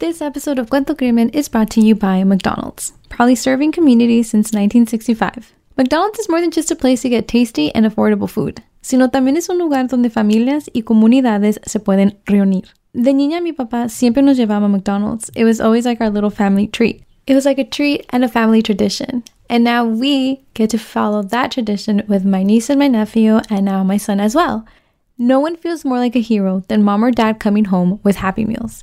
This episode of Cuento Crimen is brought to you by McDonald's, proudly serving communities since 1965. McDonald's is more than just a place to get tasty and affordable food, sino también es un lugar donde familias y comunidades se pueden reunir. De niña, mi papá siempre nos llevaba a McDonald's. It was always like our little family treat. It was like a treat and a family tradition. And now we get to follow that tradition with my niece and my nephew, and now my son as well. No one feels more like a hero than mom or dad coming home with Happy Meals.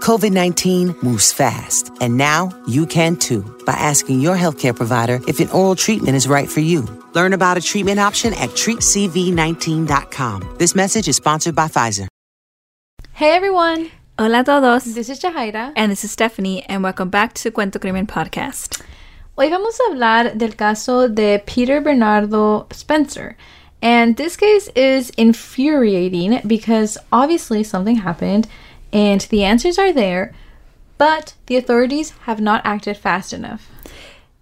COVID 19 moves fast, and now you can too by asking your healthcare provider if an oral treatment is right for you. Learn about a treatment option at treatcv19.com. This message is sponsored by Pfizer. Hey everyone! Hola a todos. This is Jahaira. And this is Stephanie, and welcome back to Cuento Crimen Podcast. Hoy vamos a hablar del caso de Peter Bernardo Spencer. And this case is infuriating because obviously something happened and the answers are there, but the authorities have not acted fast enough.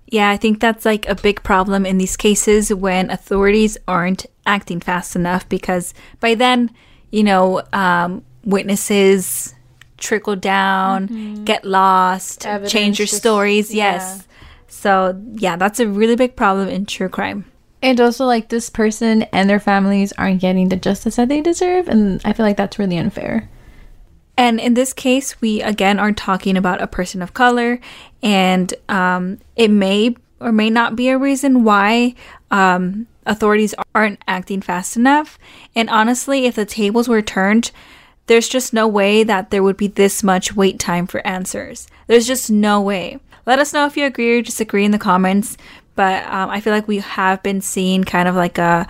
Yeah, I think that's like a big problem in these cases when authorities aren't acting fast enough because by then, you know, um, witnesses trickle down, mm-hmm. get lost, Evidence change your stories. Yes. So, yeah, that's a really big problem in true crime. And also, like, this person and their families aren't getting the justice that they deserve. And I feel like that's really unfair. And in this case, we again are talking about a person of color, and um, it may or may not be a reason why um, authorities aren't acting fast enough. And honestly, if the tables were turned, there's just no way that there would be this much wait time for answers. There's just no way. Let us know if you agree or disagree in the comments. But um, I feel like we have been seeing kind of like a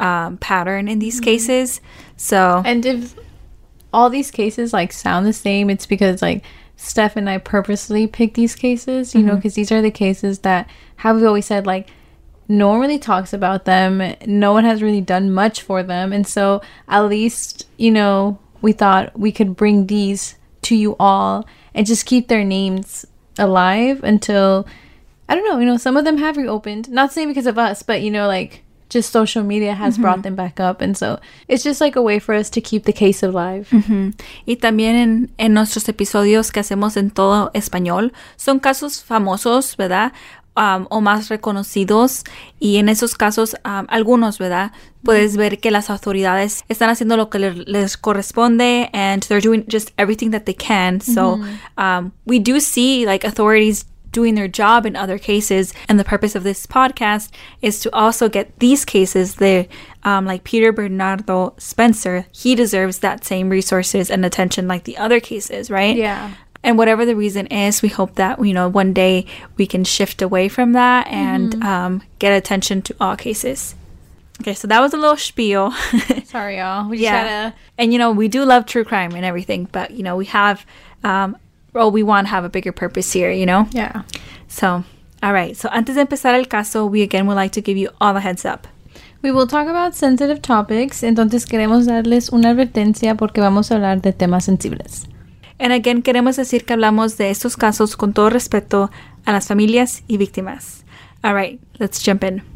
um, pattern in these mm-hmm. cases. So, and if all these cases like sound the same, it's because like Steph and I purposely picked these cases, you mm-hmm. know, because these are the cases that, have we've always said, like no one really talks about them. No one has really done much for them. And so at least, you know, we thought we could bring these to you all and just keep their names alive until I don't know, you know, some of them have reopened. Not saying because of us, but you know, like just social media has mm-hmm. brought them back up. And so it's just like a way for us to keep the case alive. Mm-hmm. Y también en, en nuestros episodios que hacemos en todo español, son casos famosos, ¿verdad? Um, o más reconocidos y en esos casos um, algunos, ¿verdad? Puedes ver que las autoridades están haciendo lo que le, les corresponde and they're doing just everything that they can. So mm-hmm. um, we do see like authorities doing their job in other cases. And the purpose of this podcast is to also get these cases there, um, like Peter Bernardo Spencer, he deserves that same resources and attention like the other cases, right? Yeah. And whatever the reason is, we hope that, you know, one day we can shift away from that and mm-hmm. um, get attention to all cases. Okay, so that was a little spiel. Sorry, y'all. We yeah. Gotta... And, you know, we do love true crime and everything, but, you know, we have um, well, we want to have a bigger purpose here, you know? Yeah. So, all right. So, antes de empezar el caso, we again would like to give you all the heads up. We will talk about sensitive topics, entonces queremos darles una advertencia porque vamos a hablar de temas sensibles. And again, queremos decir que hablamos de estos casos con todo respeto a las familias y víctimas. All right, let's jump in.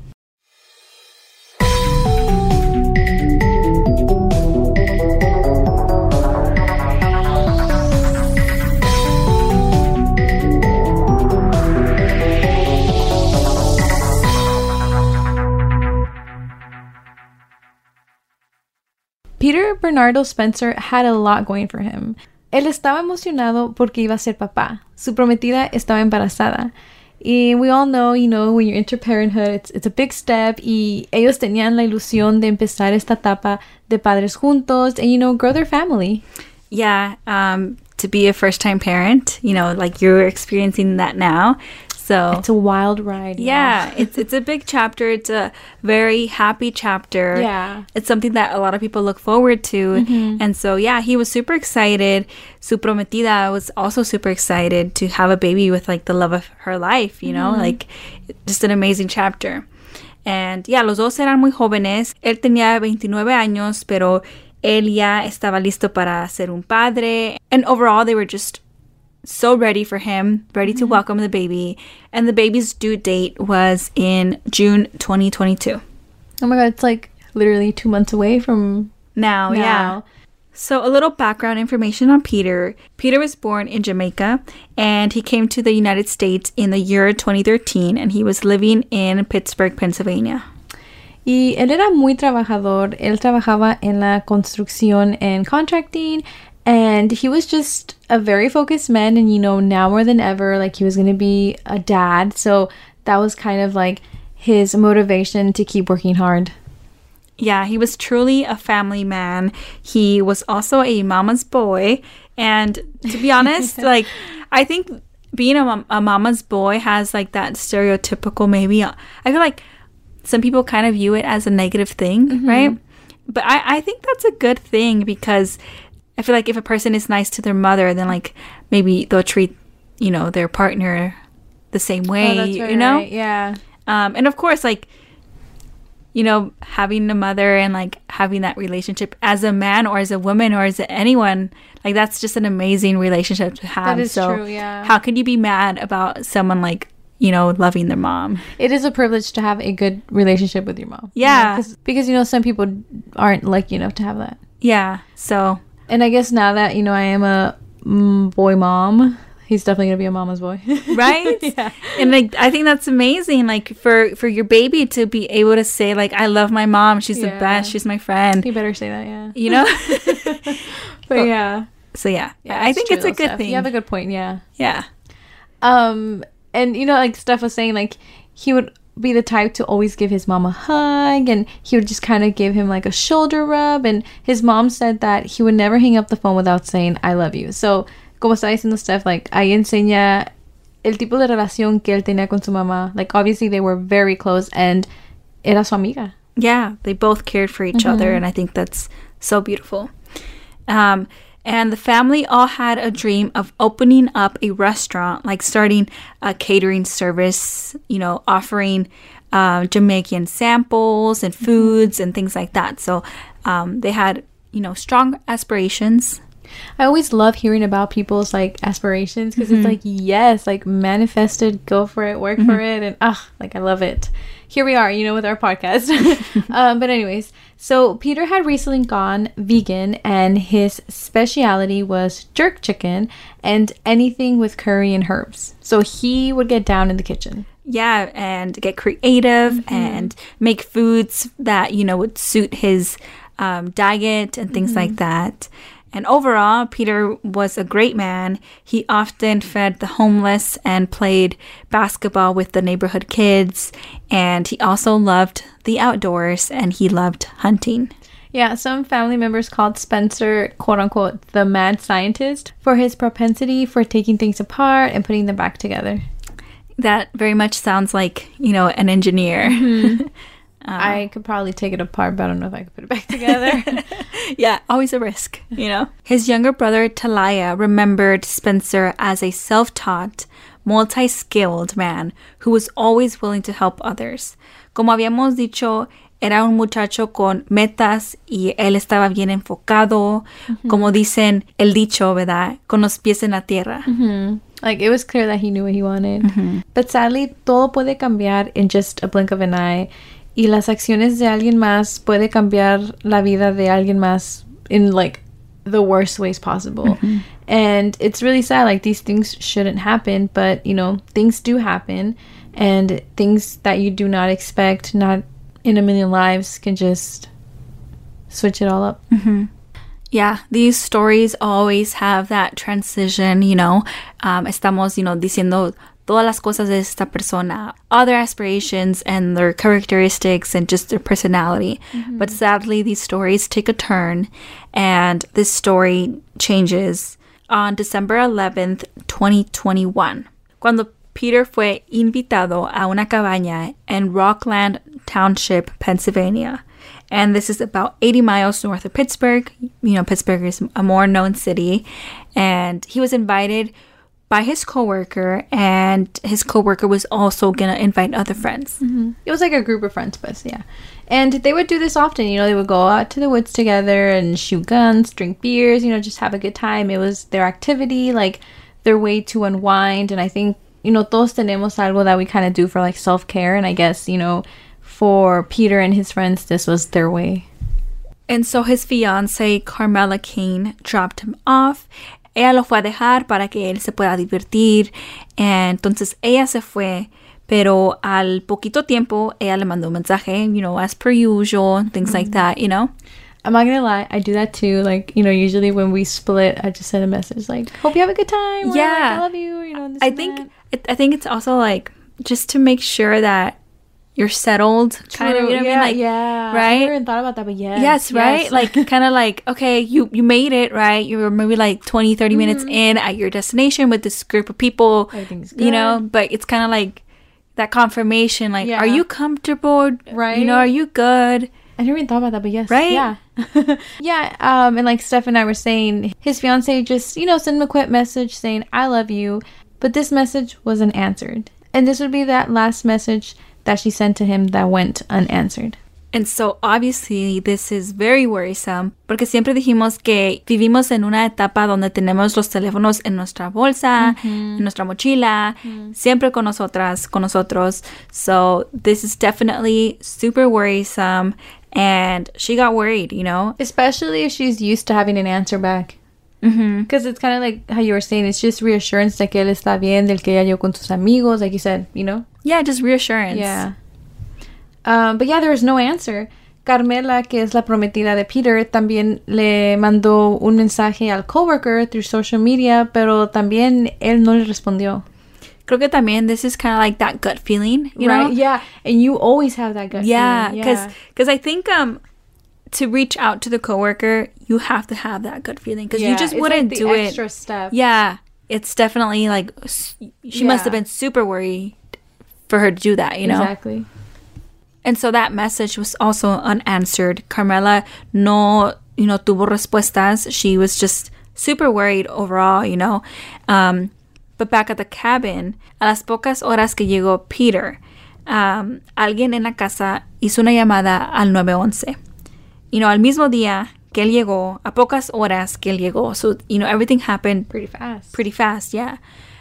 Peter Bernardo Spencer had a lot going for him. Él estaba emocionado porque iba a ser papá. Su prometida estaba embarazada. Y we all know, you know, when you enter parenthood, it's, it's a big step. Y ellos tenían la ilusión de empezar esta etapa de padres juntos and, you know, grow their family. Yeah, um, to be a first time parent, you know, like you're experiencing that now. So It's a wild ride. yeah, it's it's a big chapter. It's a very happy chapter. Yeah. It's something that a lot of people look forward to. Mm-hmm. And so yeah, he was super excited. Su prometida was also super excited to have a baby with like the love of her life, you know? Mm-hmm. Like just an amazing chapter. And yeah, los dos eran muy jóvenes. Él tenía 29 años, pero él ya estaba listo para ser un padre. And overall, they were just so ready for him, ready to mm-hmm. welcome the baby. And the baby's due date was in June 2022. Oh my God, it's like literally two months away from Now, yeah. So, a little background information on Peter. Peter was born in Jamaica and he came to the United States in the year 2013 and he was living in Pittsburgh, Pennsylvania. Y él era muy trabajador. Él trabajaba en la construcción and contracting. And he was just a very focused man. And, you know, now more than ever, like he was going to be a dad. So that was kind of like his motivation to keep working hard. Yeah, he was truly a family man. He was also a mama's boy. And to be honest, like, I think being a, a mama's boy has like that stereotypical, maybe. Uh, I feel like some people kind of view it as a negative thing, mm-hmm. right? But I, I think that's a good thing because I feel like if a person is nice to their mother, then like maybe they'll treat, you know, their partner the same way, you know? Yeah. Um, and of course, like, you know, having a mother and like having that relationship as a man or as a woman or as anyone, like that's just an amazing relationship to have. is so true, yeah. How can you be mad about someone like, you know, loving their mom? It is a privilege to have a good relationship with your mom. you know, Yeah. 'cause- because, you know, some people aren't lucky enough to have that. Yeah. So And I guess now that, you know, I am a mm, boy mom, he's definitely going to be a mama's boy. right Yeah. and like i think that's amazing like for for your baby to be able to say like i love my mom she's the best she's my friend you better say that, yeah. you know But yeah. so yeah, yeah i think it's a good thing You have a good point, yeah. yeah Um, and you know, like Steph was saying, like he would be the type to always give his mom a hug, and he would just kind of give him like a shoulder rub. And his mom said that he would never hang up the phone without saying "I love you." So, como está diciendo Steph, like ahí enseña el tipo de relación que él tenía con su mamá. Like obviously they were very close, and era su amiga. yeah, they both cared for each other, and I think that's so beautiful. Um, and the family all had a dream of opening up a restaurant, like starting a catering service, you know, offering uh, Jamaican samples and foods and things like that. So um, they had, you know, strong aspirations. I always love hearing about people's like aspirations because it's like yes, like manifested, go for it, work for it, and ah, like I love it. Here we are, you know, with our podcast. um, but anyways, so Peter had recently gone vegan, and his speciality was jerk chicken and anything with curry and herbs. So he would get down in the kitchen. Yeah, and get creative and make foods that, you know, would suit his um, diet and things like that. And overall, Peter was a great man. He often fed the homeless and played basketball with the neighborhood kids. And he also loved the outdoors and he loved hunting. Yeah, some family members called Spencer, quote unquote, the mad scientist for his propensity for taking things apart and putting them back together. That very much sounds like, you know, an engineer. Mm-hmm. I uh-huh. could probably take it apart, but I don't know if I could put it back together. yeah, always a risk, you know. His younger brother Talaya remembered Spencer as a self-taught, multi-skilled man who was always willing to help others. Como habíamos dicho, era un muchacho con metas y él estaba bien enfocado, mm-hmm. como dicen el dicho, ¿verdad? Con los pies en la tierra. Mm-hmm. like it was clear that he knew what he wanted. Mm-hmm. But sadly, todo puede cambiar in just a blink of an eye. Y las acciones de alguien más puede cambiar la vida de alguien más in like the worst ways possible. And it's really sad. Like these things shouldn't happen, but you know, things do happen. And things that you do not expect, not in a million lives, can just switch it all up. Yeah, these stories always have that transition, you know. Um, estamos, you know, diciendo todas las cosas de esta persona, all their aspirations and their characteristics and just their personality. Mm-hmm. But sadly, these stories take a turn and this story changes on December 11th, 2021, cuando Peter fue invitado a una cabaña in Rockland Township, Pennsylvania. And this is about 80 miles north of Pittsburgh. You know, Pittsburgh is a more known city. And he was invited by his coworker, and his coworker was also gonna invite other friends. Mm-hmm. It was like a group of friends, but yeah. And they would do this often. You know, they would go out to the woods together and shoot guns, drink beers, you know, just have a good time. It was their activity, like their way to unwind. And I think, you know, todos tenemos algo that we kind of do for like self care. And I guess, you know, for Peter and his friends, this was their way. And so his fiance, Carmela Kane, dropped him off. Ella lo fue a dejar para que él se pueda divertir. Eh, entonces ella se fue. Pero al poquito tiempo, ella le mandó un mensaje, you know, as per usual, things like mm-hmm. that, you know? I'm not gonna lie, I do that too. Like, you know, usually when we split, I just send a message like, "Hope you have a good time." or, like, Yeah. I love you. You know, this I think that. I think it's also like just to make sure that you're settled, kind of. You know yeah, I mean? Like, yeah. I right? never even thought about that, but yes, Yes, right? Like kind of like okay, you you made it, right? You were maybe like 20 30 minutes in at your destination with this group of people, Everything's you know, but it's kind of like that confirmation like Yeah. are you comfortable? Right. You know, are you good? I never even thought about that, but yes, Right? Yeah, yeah. Um, and like Steph and I were saying, his fiance just you know sent him a quick message saying "I love you," but this message wasn't answered, and this would be that last message that she sent to him that went unanswered. And so obviously this is very worrisome porque siempre dijimos que vivimos en una etapa donde tenemos los teléfonos en nuestra bolsa, mm-hmm. en nuestra mochila, mm-hmm. siempre con nosotras, con nosotros. So this is definitely super worrisome and she got worried, you know? Especially if she's used to having an answer back. Because it's kind of like how you were saying, it's just reassurance que él está bien, del que ella yo con sus amigos, like you said, you know? Yeah, just reassurance. Yeah. Um, but yeah, there was no answer. Carmela, que es la prometida de Peter, también le mandó un mensaje al coworker through social media, pero también él no le respondió. Creo que también this is kind of like that gut feeling, you know? right? Yeah. And you always have that gut Yeah, feeling. because because I think um to reach out to the coworker, you have to have that good feeling because you just wouldn't like do extra it. step. Yeah, it's definitely like she must have been super worried for her to do that, you know. Exactly. And so that message was also unanswered. Carmela no, you know, tuvo respuestas. She was just super worried overall, you know. Um, but back at the cabin, a las pocas horas que llegó Peter, um, alguien en la casa hizo una llamada al 911. You know, al mismo día que él llegó, a pocas horas que él llegó. So, you know, everything happened Pretty fast. pretty fast, yeah.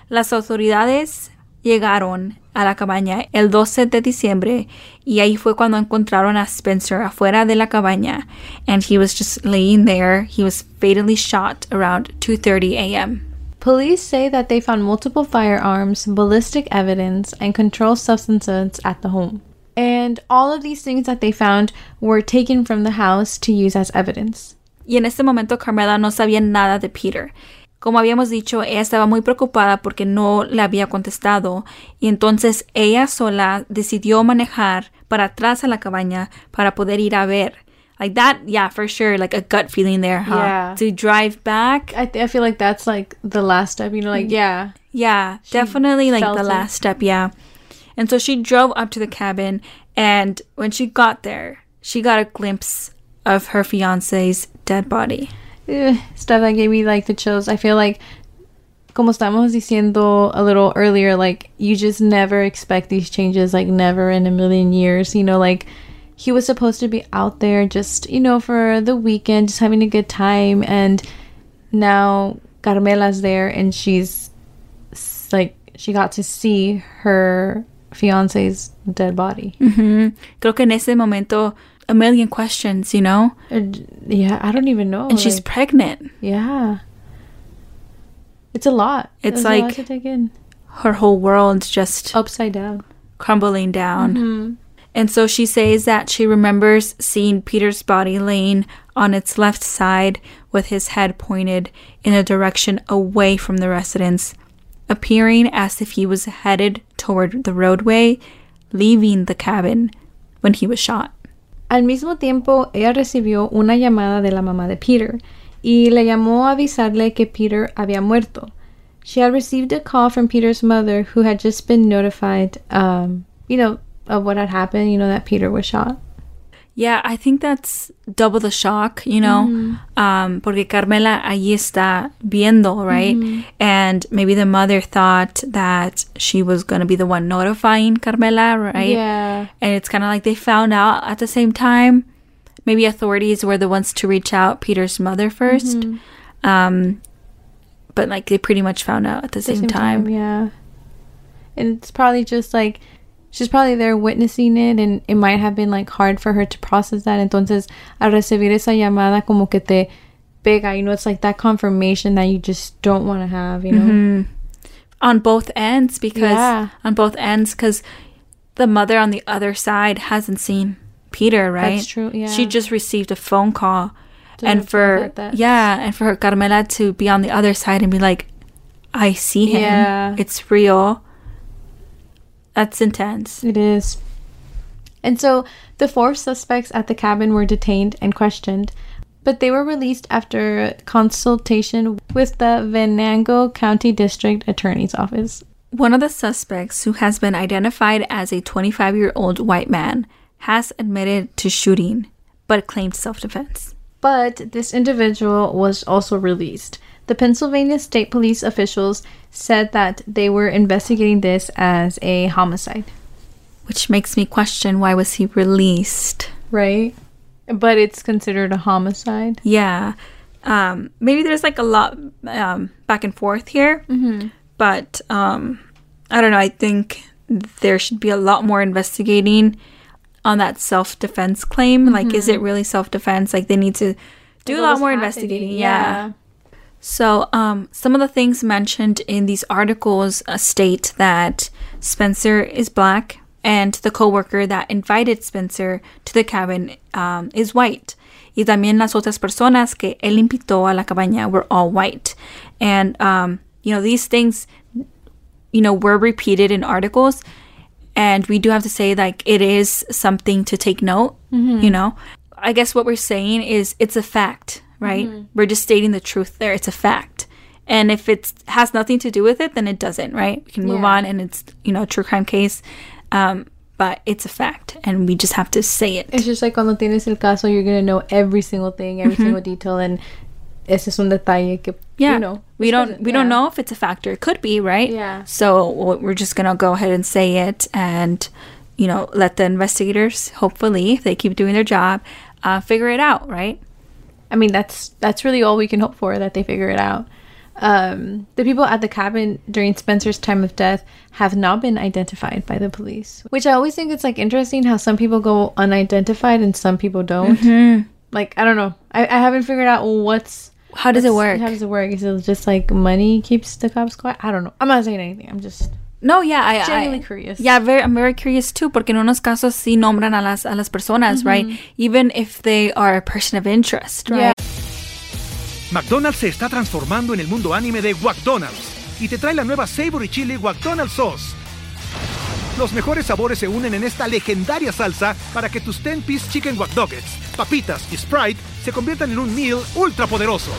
Las autoridades llegaron a la cabaña el 12 de diciembre y ahí fue cuando encontraron a Spencer afuera de la cabaña and he was just laying there. He was fatally shot around 2:30 a.m. Police say that they found multiple firearms, ballistic evidence, and controlled substances at the home. And all of these things that they found were taken from the house to use as evidence. Y en este momento Carmela no sabía nada de Peter. Como habíamos dicho, ella estaba muy preocupada porque no le había contestado y entonces ella sola decidió manejar para atrás a la cabaña para poder ir a ver. Like that, yeah, for sure, like a gut feeling there, huh? Yeah. To drive back, I, th- I feel like that's like the last step, you know, like, mm. yeah. yeah, definitely like the it. last step, yeah. And so she drove up to the cabin and when she got there, she got a glimpse of her fiance's dead body. Ugh, stuff that gave me like the chills. I feel like, como estamos diciendo a little earlier, like, you just never expect these changes, like, never in a million years, you know, like, he was supposed to be out there just, you know, for the weekend, just having a good time. And now Carmela's there and she's like, she got to see her fiance's dead body. Mm-hmm. Creo que en ese momento, a million questions, you know? Yeah, I don't even know. And she's pregnant. yeah. It's a lot. It's lot like- in. Her whole world's just Upside down. crumbling down. Mm-hmm. And so she says that she remembers seeing Peter's body laying on its left side with his head pointed in a direction away from the residence. Appearing as if he was headed toward the roadway, leaving the cabin when he was shot. Al mismo tiempo, ella recibió una llamada de la mamá de Peter y le llamó a avisarle que Peter había muerto. She had received a call from Peter's mother who had just been notified, um, you know, of what had happened, you know, that Peter was shot. Yeah, I think that's double the shock, you know, um, porque Carmela allí está viendo, right? And maybe the mother thought that she was going to be the one notifying Carmela, right? Yeah. And it's kind of like they found out at the same time. Maybe authorities were the ones to reach out Peter's mother 1st Um, but like they pretty much found out at the, same, time. Yeah. And it's probably just like she's probably there witnessing it and it might have been like hard for her to process that. Entonces, al recibir esa llamada como que te pega, you know, it's like that confirmation that you just don't want to have, you know. Mm-hmm. on both ends because Yeah. on both ends because the mother on the other side hasn't seen Peter, right? That's true, yeah. She just received a phone call, To and for yeah, and for Carmela to be on the other side and be like, "I see him. Yeah. It's real." That's intense. It is. And so the four suspects at the cabin were detained and questioned, but they were released after consultation with the Venango County District Attorney's Office. One of the suspects, who has been identified as a 25 year old white man, has admitted to shooting, but claimed self defense. But this individual was also released. The Pennsylvania State Police officials said that they were investigating this as a homicide. Which makes me question why was he released? Right? But it's considered a homicide. Yeah. Um, maybe there's like a lot um, back and forth here. But um, I don't know. I think there should be a lot more investigating on that self defense claim. Like, is it really self defense? Like, they need to do a lot more happening? investigating. Yeah. So, um, some of the things mentioned in these articles uh, state that Spencer is black and the coworker that invited Spencer to the cabin um, is white. Y también las otras personas que él invitó a la cabaña were all white. And, um, you know, these things, you know, were repeated in articles. And we do have to say, like, it is something to take note, you know? I guess what we're saying is it's a fact, right? We're just stating the truth there. It's a fact. And if it has nothing to do with it, then it doesn't, right? We can move Yeah. on and it's, you know, a true crime case. Um, but it's a fact and we just have to say it. It's just like cuando tienes el caso, you're gonna know every single thing, every single detail, and ese es un detalle que yeah. you know we don't we don't know if it's a factor. It could be, right? Yeah. So we're just gonna go ahead and say it, and you know, let the investigators, hopefully, if they keep doing their job, uh, figure it out, right? I mean, that's that's really all we can hope for that they figure it out. Um, the people at the cabin during Spencer's time of death have not been identified by the police, which I always think it's like interesting how some people go unidentified and some people don't. Like I don't know, I, I haven't figured out what's How does it work? How does it work? Is it just like money keeps the cops quiet? I don't know. I'm not saying anything. I'm just No, yeah, I, genuinely I curious. Yeah, very, I'm very curious too, porque en unos casos sí nombran a las, a las personas, right? Even if they are a person of interest, right? Yeah. McDonald's se está transformando en el mundo anime de McDonald's y te trae la nueva Savory Chili McDonald's Sauce. Los mejores sabores se unen en esta legendaria salsa para que tus 10-piece chicken wack Nuggets, papitas y Sprite se conviertan en un meal ultra poderoso.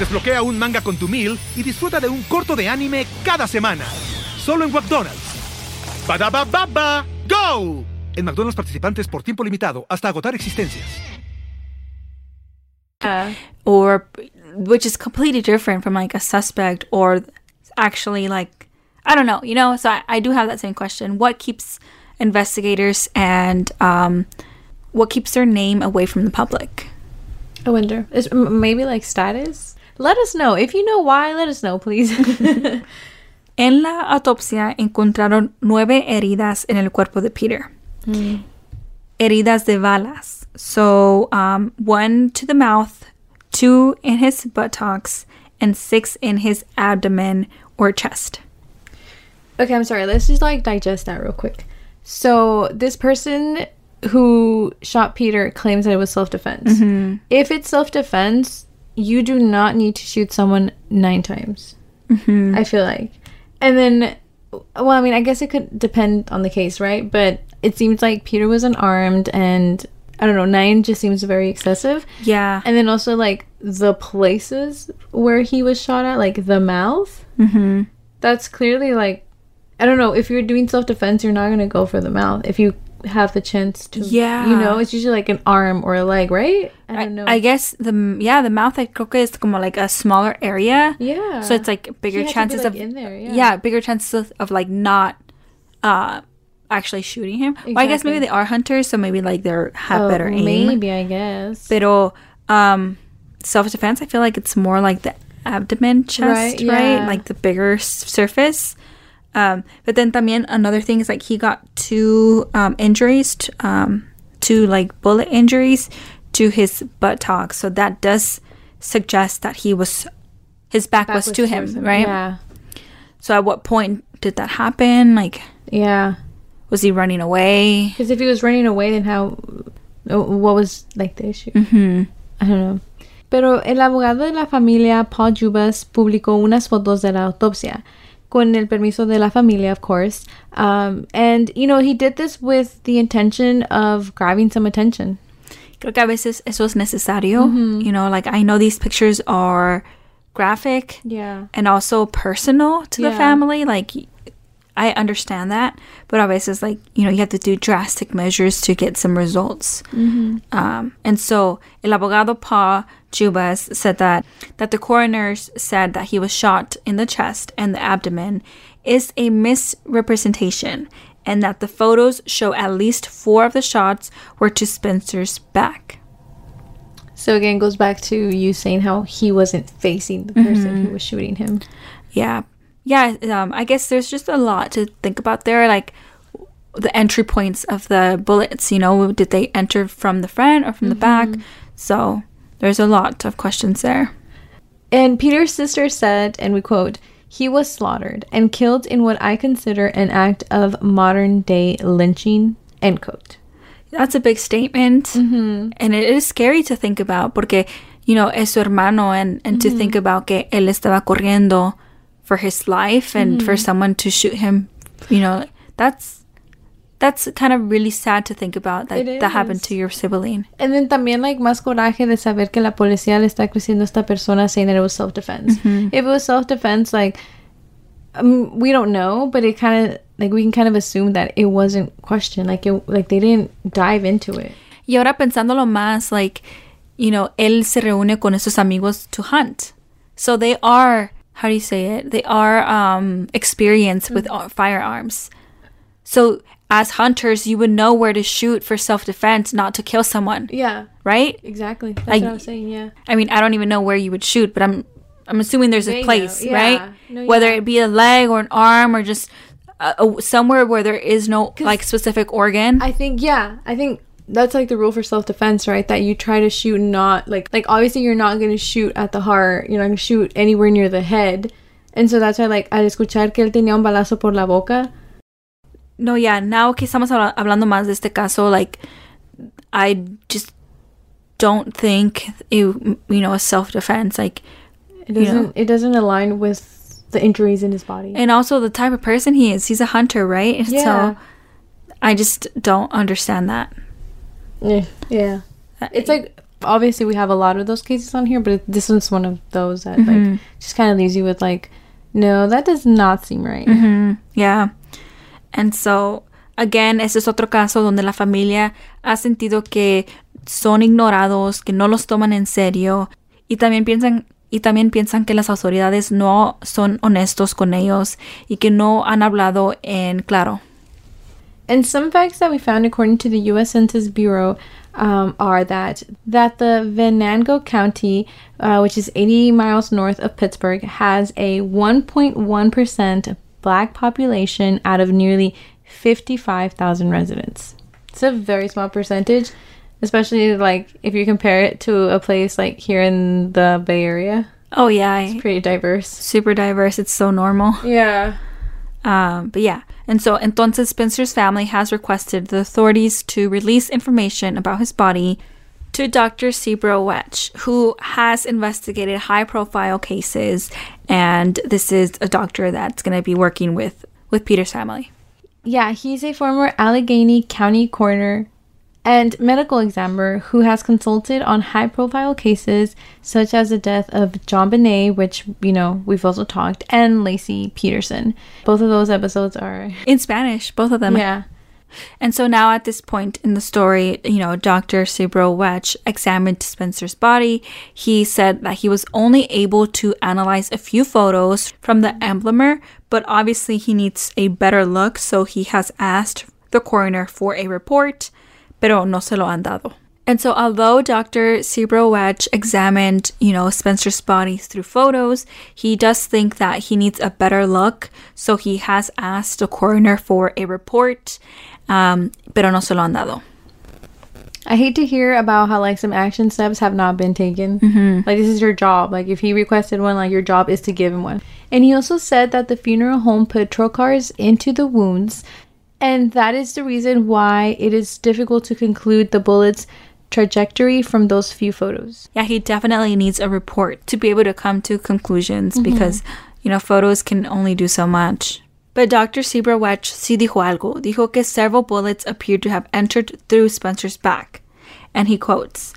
Desbloquea un manga con tu meal y disfruta de un corto de anime cada semana. Solo en McDonald's. Badaba baba, go! En McDonald's participantes por tiempo limitado hasta agotar existencias. Yeah. or which is completely different from like a suspect or actually like I don't know, you know. So I, I do have that same question: What keeps investigators and um, what keeps their name away from the public? I wonder. Is maybe like status? Let us know if you know why. Let us know, please. En la autopsia encontraron nueve heridas en el cuerpo de Peter. Mm. Heridas de balas. So, um, one to the mouth, two in his buttocks, and six in his abdomen or chest. Okay, I'm sorry. Let's just like digest that real quick. So this person who shot Peter claims that it was self-defense. Mm-hmm. If it's self-defense, you do not need to shoot someone nine times. Mm-hmm. I feel like And then, well, I mean, I guess it could depend on the case, right? But it seems like Peter was unarmed, and I don't know, nine just seems very excessive. Yeah. And then also like the places where he was shot at, like the mouth. mm-hmm. That's clearly like, I don't know. If you're doing self defense, you're not gonna go for the mouth if you have the chance to. Yeah. You know, it's usually like an arm or a leg, right? I don't know. I guess the yeah the mouth I creo is como like a smaller area. yeah. So it's like bigger chances like, of in there. Yeah. yeah. bigger chances of, of like not uh actually shooting him. Well, I guess maybe they are hunters, so maybe like they're have Oh, better aim. Maybe I guess. Pero um self defense, I feel like it's more like the abdomen chest, Right, right? Like the bigger s- surface. Um, but then también another thing is like he got two um, injuries, t- um, two like bullet injuries to his buttocks. So that does suggest that he was his back, was, to him, towards right? Yeah. So at what point did that happen? Like, Yeah. was he running away? Because if he was running away, then how? uh, What was like the issue? hmm I don't know. Pero el abogado de la familia, Paul Jubas, publicó unas fotos de la autopsia, con el permiso de la familia, of course. Um, and, you know, he did this with the intention of grabbing some attention. Creo que a veces eso es necesario. You know, like I know these pictures are graphic Yeah. and also personal to the family. Like, I understand that, but a veces, like, you know, you have to do drastic measures to get some results. Um, and so, el abogado Paul Jubas said that that the coroners said that he was shot in the chest and the abdomen is a misrepresentation, and that the photos show at least four of the shots were to Spencer's back. So again, goes back to you saying how he wasn't facing the person who was shooting him. Yeah. Yeah. Um, I guess there's just a lot to think about there. Like the entry points of the bullets, you know, did they enter from the front or from the back? Mm-hmm. So there's a lot of questions there. And Peter's sister said, and we quote, he was slaughtered and killed in what I consider an act of modern day lynching, end quote. That's a big statement. Mm-hmm. And it is scary to think about porque, you know, es su hermano and, and to mm-hmm. think about que él estaba corriendo for his life and for someone to shoot him, you know, that's that's kind of really sad to think about that that happened to your sibling. And then también like más coraje de saber que la policía le está creciendo a esta persona saying that it was self-defense. If it was self-defense, like, um, we don't know, but it kind of, like, we can kind of assume that it wasn't questioned. Like, it, like they didn't dive into it. Y ahora pensándolo más, like, you know, él se reúne con esos amigos to hunt. So they are, how do you say it? They are um, experienced with uh, firearms. So as hunters, you would know where to shoot for self defense, not to kill someone, Yeah, right? exactly. That's Like- what I was saying, yeah. I mean, I don't even know where you would shoot, but I'm I'm assuming there's They a place, yeah. right? No, Whether it be a leg or an arm or just uh, somewhere where there is no like specific organ. I think yeah, I think that's like the rule for self defense, right? That you try to shoot not like like obviously you're not gonna shoot at the heart, you're not gonna shoot anywhere near the head. And so that's why like al escuchar que él tenía un balazo por la boca, No, yeah, now que estamos habla- hablando más de este caso, like, I just don't think it, you know, a self defense. Like, it doesn't it doesn't align with the injuries in his body. and also the type of person he is. He's a hunter, right? Yeah. So I just don't understand that. Yeah. yeah. It's like obviously we have a lot of those cases on here, but it, this one's one of those that like just kind of leaves you with like, no, that does not seem right. Yeah. And so, again, ese es otro caso donde la familia ha sentido que son ignorados, que no los toman en serio y también piensan y también piensan que las autoridades no son honestos con ellos y que no han hablado en claro. And some facts that we found according to the U.S. Census Bureau um, are that that the Venango County, uh, which is 80 miles north of Pittsburgh, has a 1.1 percent black population out of nearly 55,000 residents. It's a very small percentage, especially like if you compare it to a place like here in the Bay Area. Oh yeah, it's Pretty diverse. super diverse. It's so normal. Yeah. Um, but yeah, and so entonces Spencer's family has requested the authorities to release information about his body to Dr. Cyril Wecht, who has investigated high profile cases, and this is a doctor that's going to be working with, with Peter's family. Yeah, he's a former Allegheny County coroner and medical examiner who has consulted on high profile cases such as the death of JonBenét, which, you know, we've also talked, and Laci Peterson. Both of those episodes are in Spanish, both of them. Yeah. And so now at this point in the story, you know, Dr. Cyril Wecht examined Spencer's body. He said that he was only able to analyze a few photos from the embalmer, but obviously he needs a better look, so he has asked the coroner for a report, pero no se lo han dado. And so, although Dr. Cyril Wecht examined, you know, Spencer's body through photos, he does think that he needs a better look. So he has asked the coroner for a report, um, pero no se lo han dado. I hate to hear about how like some action steps have not been taken. Like this is your job. Like if he requested one, like your job is to give him one. And he also said that the funeral home put trocars into the wounds, and that is the reason why it is difficult to conclude the bullet's trajectory from those few photos. Yeah, he definitely needs a report to be able to come to conclusions mm-hmm. because, you know, photos can only do so much. But Dr. Cyril Wecht sí dijo algo. Dijo que several bullets appeared to have entered through Spencer's back. And he quotes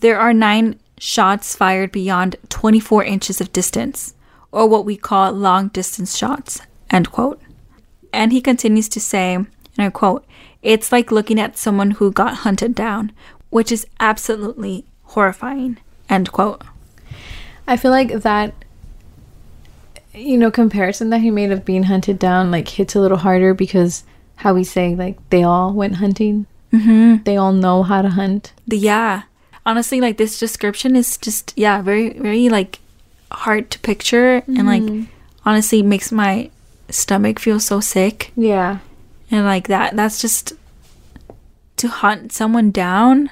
There are nine shots fired beyond 24 inches of distance, or what we call long distance shots. End quote. And he continues to say, and I quote, it's like looking at someone who got hunted down, which is absolutely horrifying. End quote. I feel like that you know comparison that he made of being hunted down like hits a little harder because how we say like they all went hunting. Mm-hmm. They all know how to hunt. The, yeah. Honestly, like this description is just, yeah, very, very like hard to picture and like honestly makes my stomach feels so sick. Yeah. And like that, that's just to hunt someone down,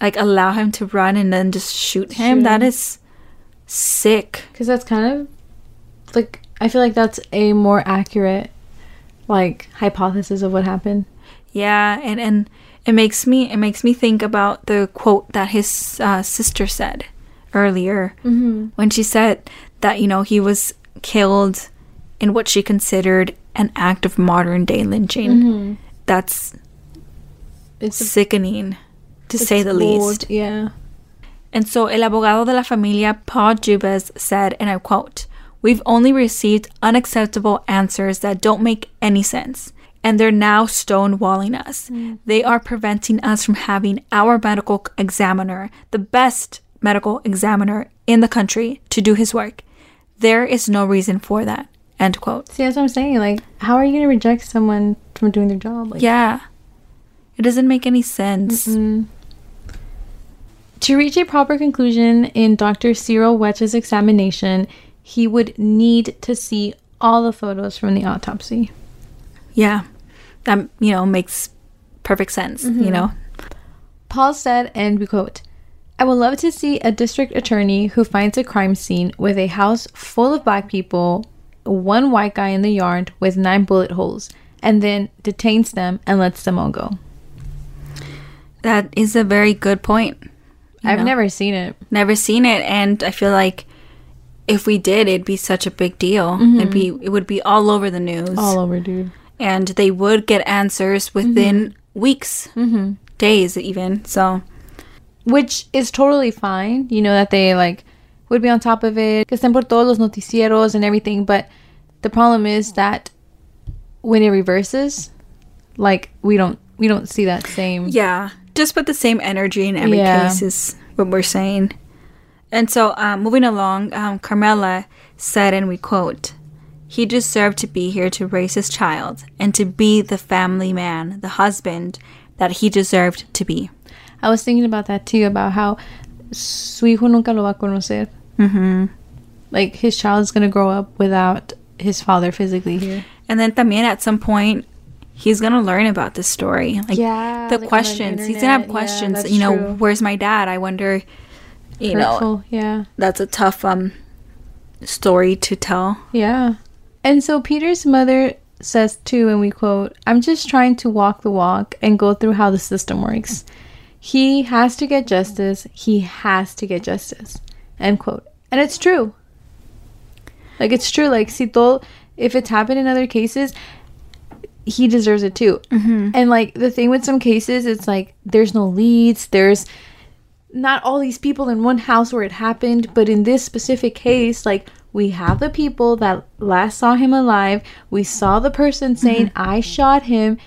like allow him to run and then just shoot him. Shoot That is sick. Because that's kind of like I feel like that's a more accurate like hypothesis of what happened. Yeah, and and it makes me it makes me think about the quote that his uh, sister said earlier when she said that you know he was killed in what she considered an act of modern day lynching. That's It's sickening, to say the least. Yeah. And so el abogado de la familia, Paul Jubas, said, and I quote, We've only received unacceptable answers that don't make any sense, and they're now stonewalling us. They are preventing us from having our medical examiner, the best medical examiner in the country, to do his work. There is no reason for that. End quote. See, that's what I'm saying. Like, how are you gonna reject someone from doing their job? Like, Yeah. It doesn't make any sense. To reach a proper conclusion in Dr. Cyril Wecht's examination, he would need to see all the photos from the autopsy. Yeah. That, you know, makes perfect sense, you mm-hmm. know? Paul said, and we quote, I would love to see a district attorney who finds a crime scene with a house full of black people, one white guy in the yard with nine bullet holes, and then detains them and lets them all go. That is a very good point. I've know? never seen it. never seen it and I feel like if we did it'd be such a big deal. Mm-hmm. It'd be it would be all over the news. All over, dude. and they would get answers within mm-hmm. weeks, mm-hmm. days even. So Which is totally fine, you know, that they like would be on top of it. Que estén por todos los noticieros and everything. But the problem is that when it reverses, like we don't we don't see that same yeah, just put the same energy in every Yeah. case is what we're saying. And so um, moving along, um, Carmela said, and we quote, He deserved to be here to raise his child and to be the family man, the husband that he deserved to be. I was thinking about that too, about how su hijo nunca lo va a conocer. Mm-hmm. Like his child is gonna grow up without his father physically here. And then también at some point, he's gonna learn about this story. Like Yeah, the like on the questions. He's gonna have internet. Yeah, questions. you know, true. where's my dad? I wonder. You know, yeah, that's a tough um story to tell. yeah. And so Peter's mother says too, and we quote, "I'm just trying to walk the walk and go through how the system works." He has to get justice. He has to get justice. End quote. And it's true. Like it's true. Like si todo, if it's happened in other cases, he deserves it too. Mm-hmm. And like the thing with some cases, it's like there's no leads. There's not all these people in one house where it happened, but in this specific case, like we have the people that last saw him alive. We saw the person saying, mm-hmm. "I shot him."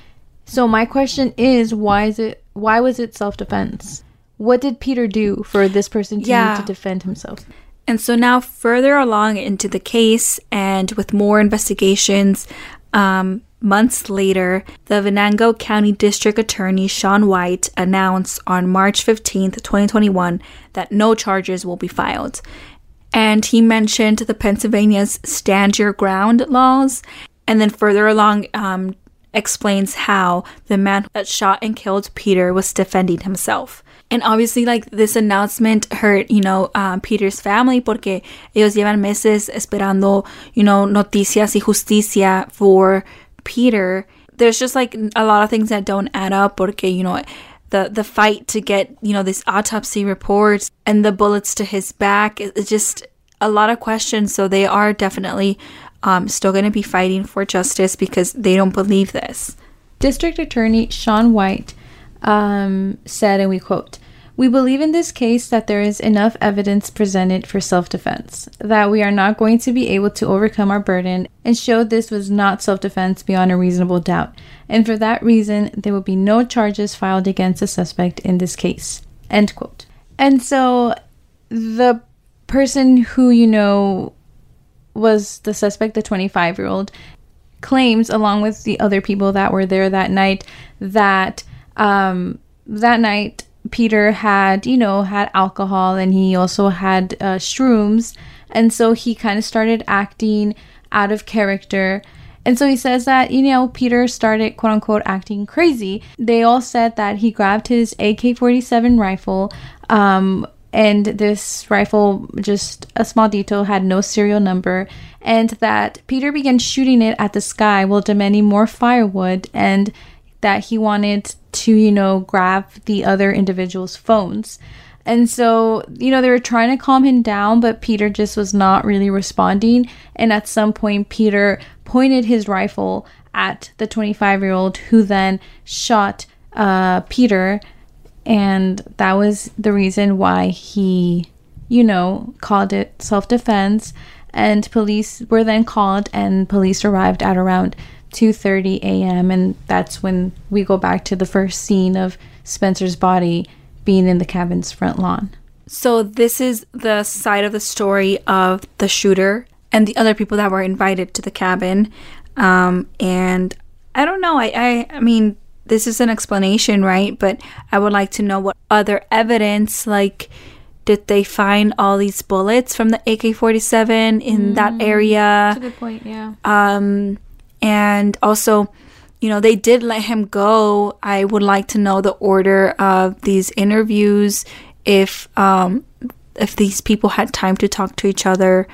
So my question is, why is it? Why was it self defense? What did Peter do for this person to Yeah. need to defend himself? And so now, further along into the case, and with more investigations, um, months later, the Venango County District Attorney Sean White announced on March 15th, 2021, that no charges will be filed. And he mentioned the Pennsylvania's Stand Your Ground laws. And then further along, um, explains how the man that shot and killed Peter was defending himself. And obviously, like this announcement hurt, you know, um, Peter's family porque ellos llevan meses esperando, you know, noticias y justicia for Peter. There's just like a lot of things that don't add up porque, you know, the the fight to get, you know, this autopsy report and the bullets to his back. it- It's just a lot of questions. So they are definitely um, still going to be fighting for justice because they don't believe this. District Attorney Sean White um, said, and we quote, We believe in this case that there is enough evidence presented for self defense, that we are not going to be able to overcome our burden and show this was not self defense beyond a reasonable doubt. And for that reason, there will be no charges filed against the suspect in this case. End quote. And so the person who, you know, was the suspect, the 25 year old, claims, along with the other people that were there that night, that um, that night Peter had, you know, had alcohol and he also had uh, shrooms. And so he kind of started acting out of character. And so he says that, you know, Peter started quote unquote acting crazy. They all said that he grabbed his AK 47 rifle. Um, and this rifle, just a small detail, had no serial number, and that Peter began shooting it at the sky while demanding more firewood, and that he wanted to, you know, grab the other individuals' phones. And so, you know, they were trying to calm him down, but Peter just was not really responding. And at some point, Peter pointed his rifle at the 25 year old, who then shot uh, Peter and that was the reason why he you know called it self-defense and police were then called and police arrived at around 2:30 a.m. and that's when we go back to the first scene of Spencer's body being in the cabin's front lawn. So this is the side of the story of the shooter and the other people that were invited to the cabin. Um, and I don't know. I, I I mean, this is an explanation, right? But I would like to know what other evidence, like, did they find all these bullets from the AK forty seven in that area? A good point, yeah. Um, and also, you know, they did let him go. I would like to know the order of these interviews, if um, if these people had time to talk to each other,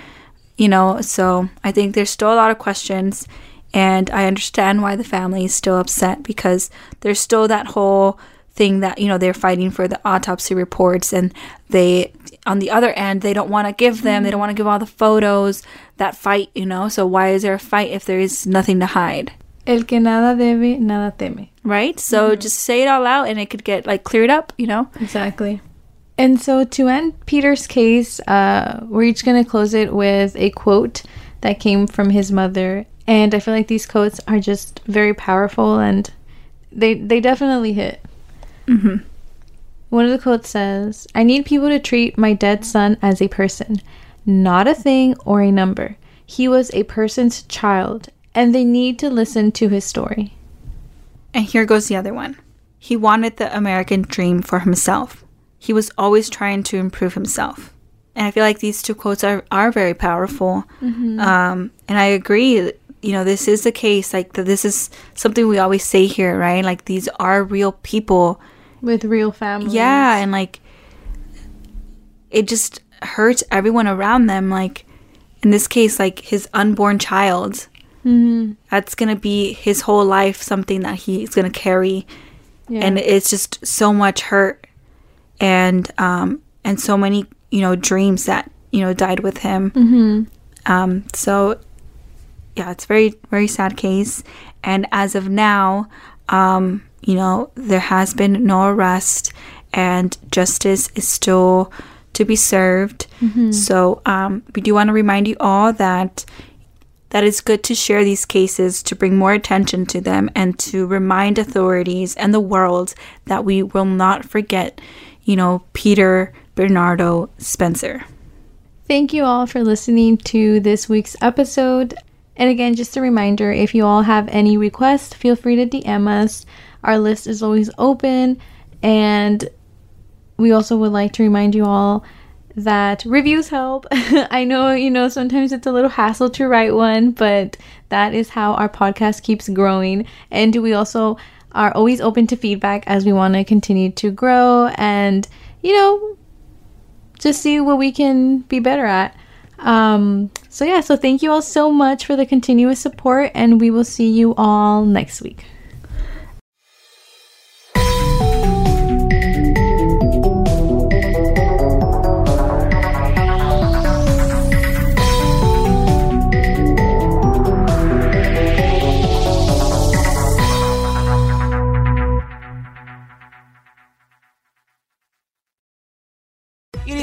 you know. So I think there's still a lot of questions, and I understand why the family is still upset because there's still that whole thing that you know they're fighting for the autopsy reports and they on the other end they don't want to give them they don't want to give all the photos that fight you know so why is there a fight if there is nothing to hide El que nada debe, nada teme. right so just say it all out and it could get like cleared up you know Exactly. And so to end Peter's case, uh, we're each going to close it with a quote that came from his mother. And I feel like these quotes are just very powerful and they, they definitely hit. One of the quotes says, I need people to treat my dead son as a person, not a thing or a number. He was a person's child, and they need to listen to his story. And here goes the other one. He wanted the American dream for himself. He was always trying to improve himself. And I feel like these two quotes are, are very powerful. Um, and I agree, you know, this is the case. Like, that this is something we always say here, right? Like, these are real people. With real families. Yeah. And like, it just hurts everyone around them. Like, in this case, like his unborn child. That's going to be his whole life, something that he's going to carry Yeah. and it's just so much hurt and um, and so many you know dreams that you know died with him. Um, so yeah, it's very very sad case. And as of now, um, you know, there has been no arrest, and justice is still to be served. So um, we do want to remind you all that that it's good to share these cases to bring more attention to them and to remind authorities and the world that we will not forget, you know, Peter Bernardo Spencer. Thank you all for listening to this week's episode. And again, just a reminder if you all have any requests, feel free to DM us. Our list is always open. And we also would like to remind you all that reviews help. I know, you know, sometimes it's a little hassle to write one, but that is how our podcast keeps growing. And we also are always open to feedback as we want to continue to grow and, you know, just see what we can be better at. Um, so yeah, so thank you all so much for the continuous support, and we will see you all next week.